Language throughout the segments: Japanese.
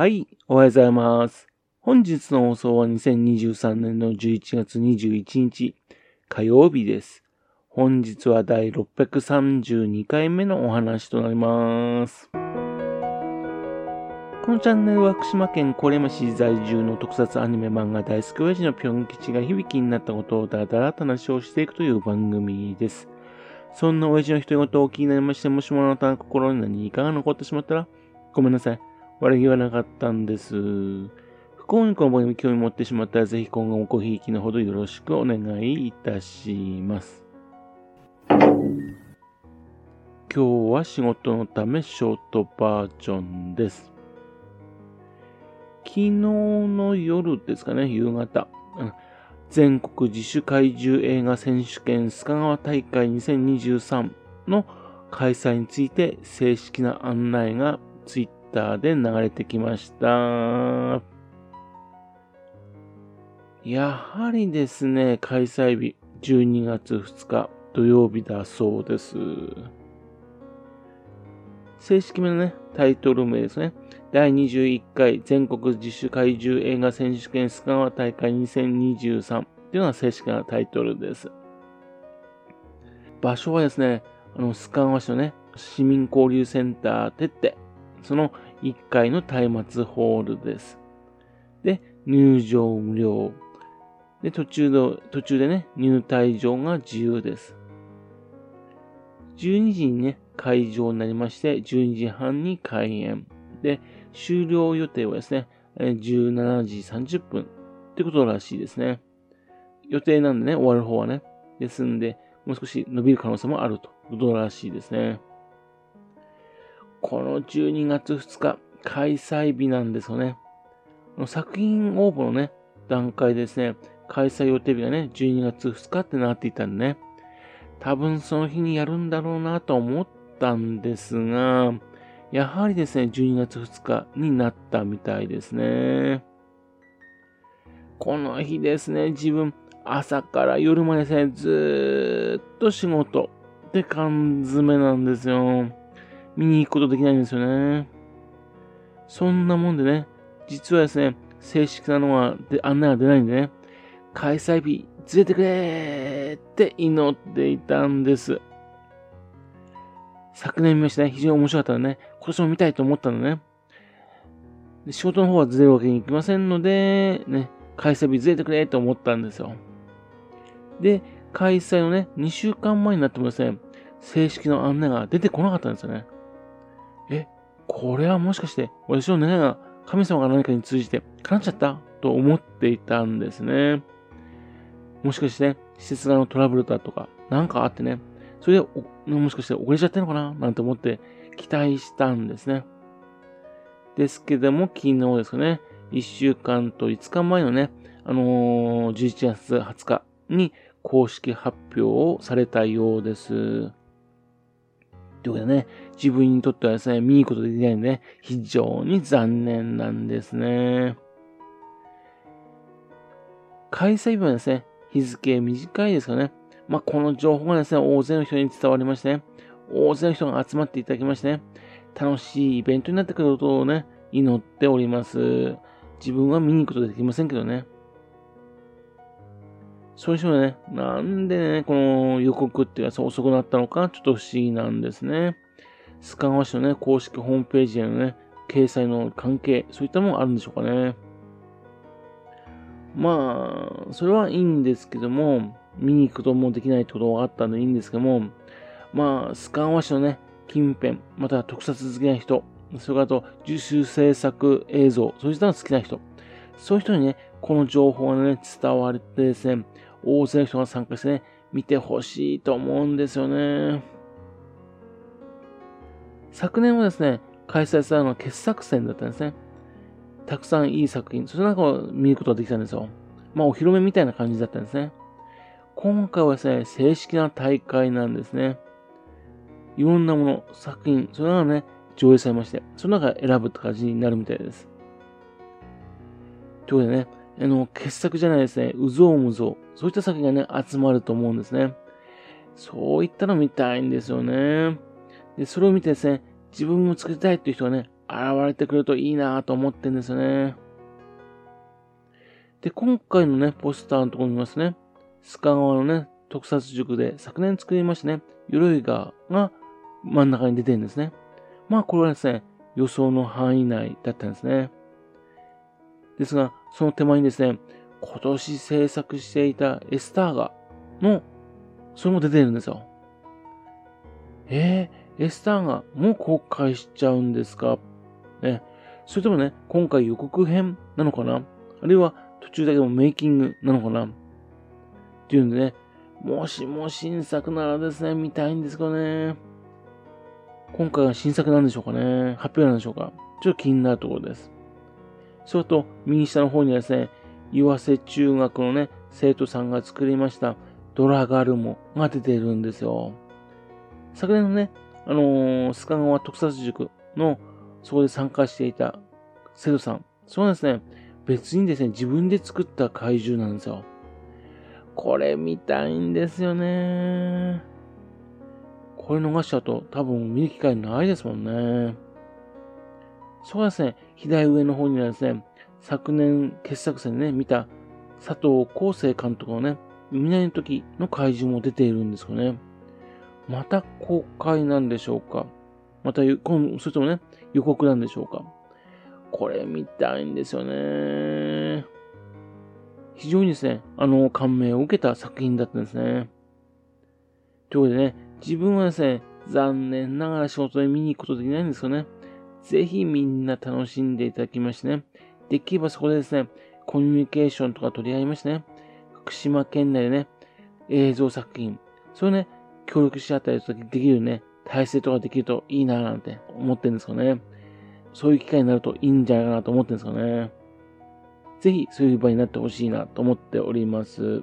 はい、おはようございます。本日の放送は2023年の11月21日火曜日です。本日は第632回目のお話となります。このチャンネルは福島県郡山市在住の特撮アニメ漫画大好き親父のぴょん吉が響きになったことをだらだらと話をしていくという番組です。そんな親父の独り言を気になりまして、もしもあなたの心に何かが残ってしまったら、ごめんなさい。悪気はなかったんです。不幸にこの番組興味持ってしまったら、ぜひ今後もごひいきのほどよろしくお願いいたします。今日は仕事のためショートバージョンです。昨日の夜ですかね、夕方。全国自主怪獣映画選手権須賀川大会2023の開催について正式な案内がツイッターで流れてきました。やはりですね、開催日12月2日土曜日だそうです。正式名のね、タイトル名ですね。第21回全国自主怪獣映画選手権スカワ大会2023っていうのが正式なタイトルです。場所はですね、あの、スカワ市のね、市民交流センターてって、その1階の松明ホールです。で、入場無料。で、途中の、途中でね、入退場が自由です。12時にね、会場になりまして、12時半に開演。で、終了予定はですね、17時30分ってことらしいですね。予定なんでね、終わる方はね。ですんで、もう少し伸びる可能性もあるということらしいですね。この12月2日、開催日なんですよね。作品応募のね、段階ですね、開催予定日がね、12月2日ってなっていたんでね、多分その日にやるんだろうなと思ったんですが、やはりですね、12月2日になったみたいですね。この日ですね、自分、朝から夜までですね、ずーっと仕事って缶詰なんですよ。見に行くことできないんですよね。そんなもんでね、実はですね、正式なのは、で案内は出ないんでね、開催日ずれてくれって祈っていたんです。昨年見ましたね、非常に面白かったのでね、今年も見たいと思ったのね。で仕事の方はずれるわけにいきませんので、ね、開催日ずれてくれと思ったんですよ。で、開催のね、2週間前になってもですね、正式な案内が出てこなかったんですよね。え、これはもしかして私の願いが神様が何かに通じて叶っちゃった？と思っていたんですね。もしかして、施設側のトラブルだとか、なんかあってね、それでもしかして遅れちゃってるのかな？なんて思って期待したんですね。ですけども、昨日ですかね、1週間と5日前のね、あのー、11月20日に公式発表をされたようです。ということでね、自分にとってはですね、見に行くことできないんでね、非常に残念なんですね。開催日はですね、日付短いですかね。まあ、この情報がですね、大勢の人に伝わりましてね、大勢の人が集まっていただきましてね、楽しいイベントになってくることをね、祈っております。自分は見に行くことできませんけどね。そういう人はね、なんでね、この予告っていうか遅くなったのか、ちょっと不思議なんですね。須賀川市のね、公式ホームページへのね、掲載の関係、そういったものあるんでしょうかね。まあ、それはいいんですけども、見に行くこともできないってことがあったんでいいんですけども、まあ、須賀川市のね、近辺、または特撮好きな人、それからあと、受注制作映像、そういったの好きな人、そういう人にね、この情報がね、伝われてですね、大勢の人が参加してね、見てほしいと思うんですよね。昨年はですね、開催されたのは傑作選だったんですね。たくさんいい作品、それなんかを見ることができたんですよ。まあ、お披露目みたいな感じだったんですね。今回はですね、正式な大会なんですね。いろんなもの、作品、それがね、上映されまして、その中選ぶって感じになるみたいです。ということでね、あの、傑作じゃないですね。うぞうむぞう。そういった作品がね、集まると思うんですね。そういったの見たいんですよね。で、それを見てですね、自分も作りたいっていう人がね、現れてくるといいなと思ってんですよね。で、今回のね、ポスターのところ見ますね。須賀川のね、特撮塾で昨年作りましたね、鎧川が真ん中に出てるんですね。まあこれはですね、予想の範囲内だったんですね。ですが、その手前にですね、今年制作していたエスターガの、それも出てるんですよ。えー、エスターガもう公開しちゃうんですか？ね。それともね、今回予告編なのかな？あるいは途中だけでもメイキングなのかな？っていうんでね、もしも新作ならですね、見たいんですけどね？今回は新作なんでしょうかね？発表なんでしょうか？ちょっと気になるところです。それと、右下の方にはですね、岩瀬中学のね、生徒さんが作りましたドラガルモが出てるんですよ。昨年のね、あのー、須賀川特撮塾のそこで参加していた生徒さん、そうですね、別にですね、自分で作った怪獣なんですよ。これ見たいんですよね。これ逃しちゃうと多分見る機会ないですもんね。そうですね、左上の方にはですね、昨年傑作戦でね、見た佐藤康生監督のね、海なの時の怪獣も出ているんですよね。また公開なんでしょうかまた、それともね、予告なんでしょうかこれ見たいんですよね。非常にですね、あの、感銘を受けた作品だったんですね。ということでね、自分はですね、残念ながら仕事で見に行くことできないんですよね。ぜひみんな楽しんでいただきましてね、できればそこでですね、コミュニケーションとか取り合いましてね、福島県内でね、映像作品、それね、協力し合ったりとかできるね、体制とかできるといいなぁなんて思ってるんですよね。そういう機会になるといいんじゃないかなと思ってるんですよね。ぜひそういう場になってほしいなと思っております。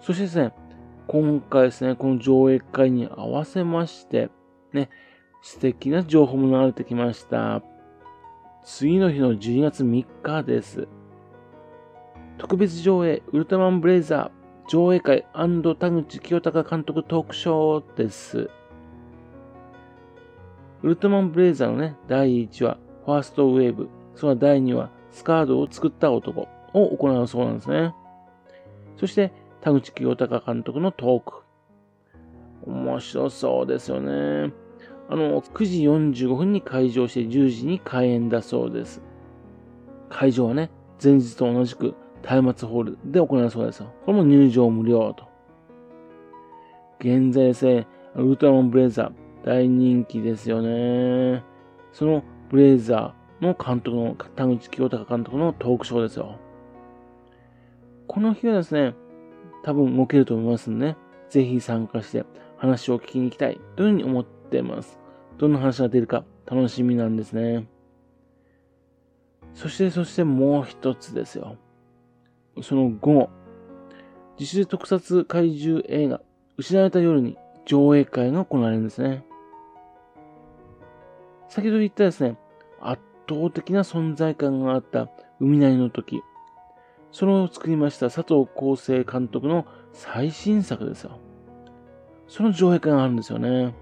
そしてですね、今回ですね、この上映会に合わせまして、ね、素敵な情報も流れてきました。次の日の12月3日です。特別上映、ウルトラマンブレイザー上映会田口清隆監督トークショーです。ウルトラマンブレイザーのね、第1話、ファーストウェーブ、その第2話、スカードを作った男を行うそうなんですね。そして、田口清隆監督のトーク。面白そうですよね。あの、9時45分に開場して10時に開演だそうです。会場はね、前日と同じく松明ホールで行うそうですよ。これも入場無料と。現在ですね、ウルトラマンブレイザー大人気ですよね。そのブレイザーの監督の、田口清隆監督のトークショーですよ。この日はですね、多分動けると思いますんでね、ぜひ参加して話を聞きに行きたいというふうに思っています。どんな話が出るか楽しみなんですね。そして、そしてもう一つですよ。その午後、自主特撮怪獣映画、失われた夜に上映会が行われるんですね。先ほど言ったですね、圧倒的な存在感があった海なりの時、それを作りました佐藤厚生監督の最新作ですよ。その上映会があるんですよね。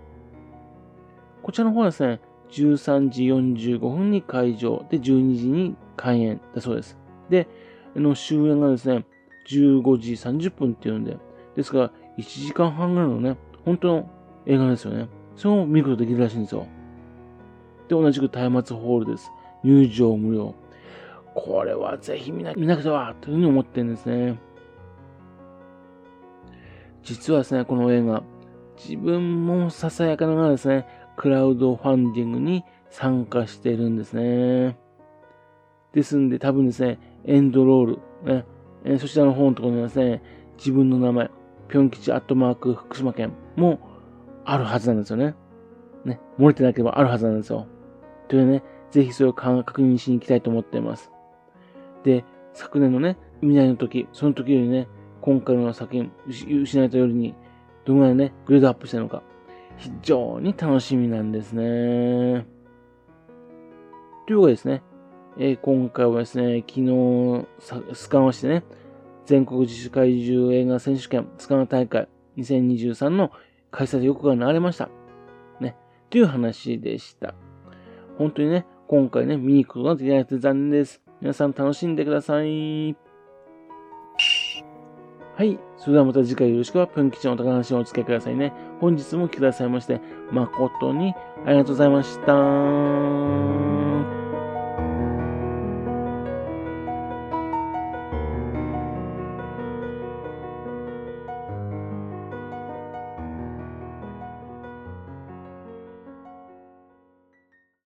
こちらの方はですね、13時45分に会場で12時に開演だそうです。で、の終演がですね、15時30分っていうんで、ですから1時間半ぐらいのね、本当の映画ですよね。それを見ることができるらしいんですよ。で、同じく松明ホールです。入場無料。これはぜひ見な見なくてはというふうに思ってるんですね。実はですね、この映画、自分もささやかながらですね、クラウドファンディングに参加してるんですね。ですんで、多分ですね、エンドロール、ね、えそちらの方のところにはですね、自分の名前、ぴょん吉アットマーク福島県もあるはずなんですよね。ね、漏れてなければあるはずなんですよ。というね、ぜひそれを確認しに行きたいと思っています。で、昨年のね、未来の時、その時よりね、今回の作品、失われたよりに、どのぐらいね、グレードアップしたのか、非常に楽しみなんですね。というわけですね、えー、今回はですね、昨日、スカンをしてね、全国自主怪獣映画選手権スカン大会2023の開催予告が流れました。ね、という話でした。本当にね、今回ね、見に行くことができなくて残念です。皆さん楽しんでください。はい。それではまた次回よろしくは、ぷん吉の高橋をお付き合いくださいね。本日も来てくださいまして、誠にありがとうございました。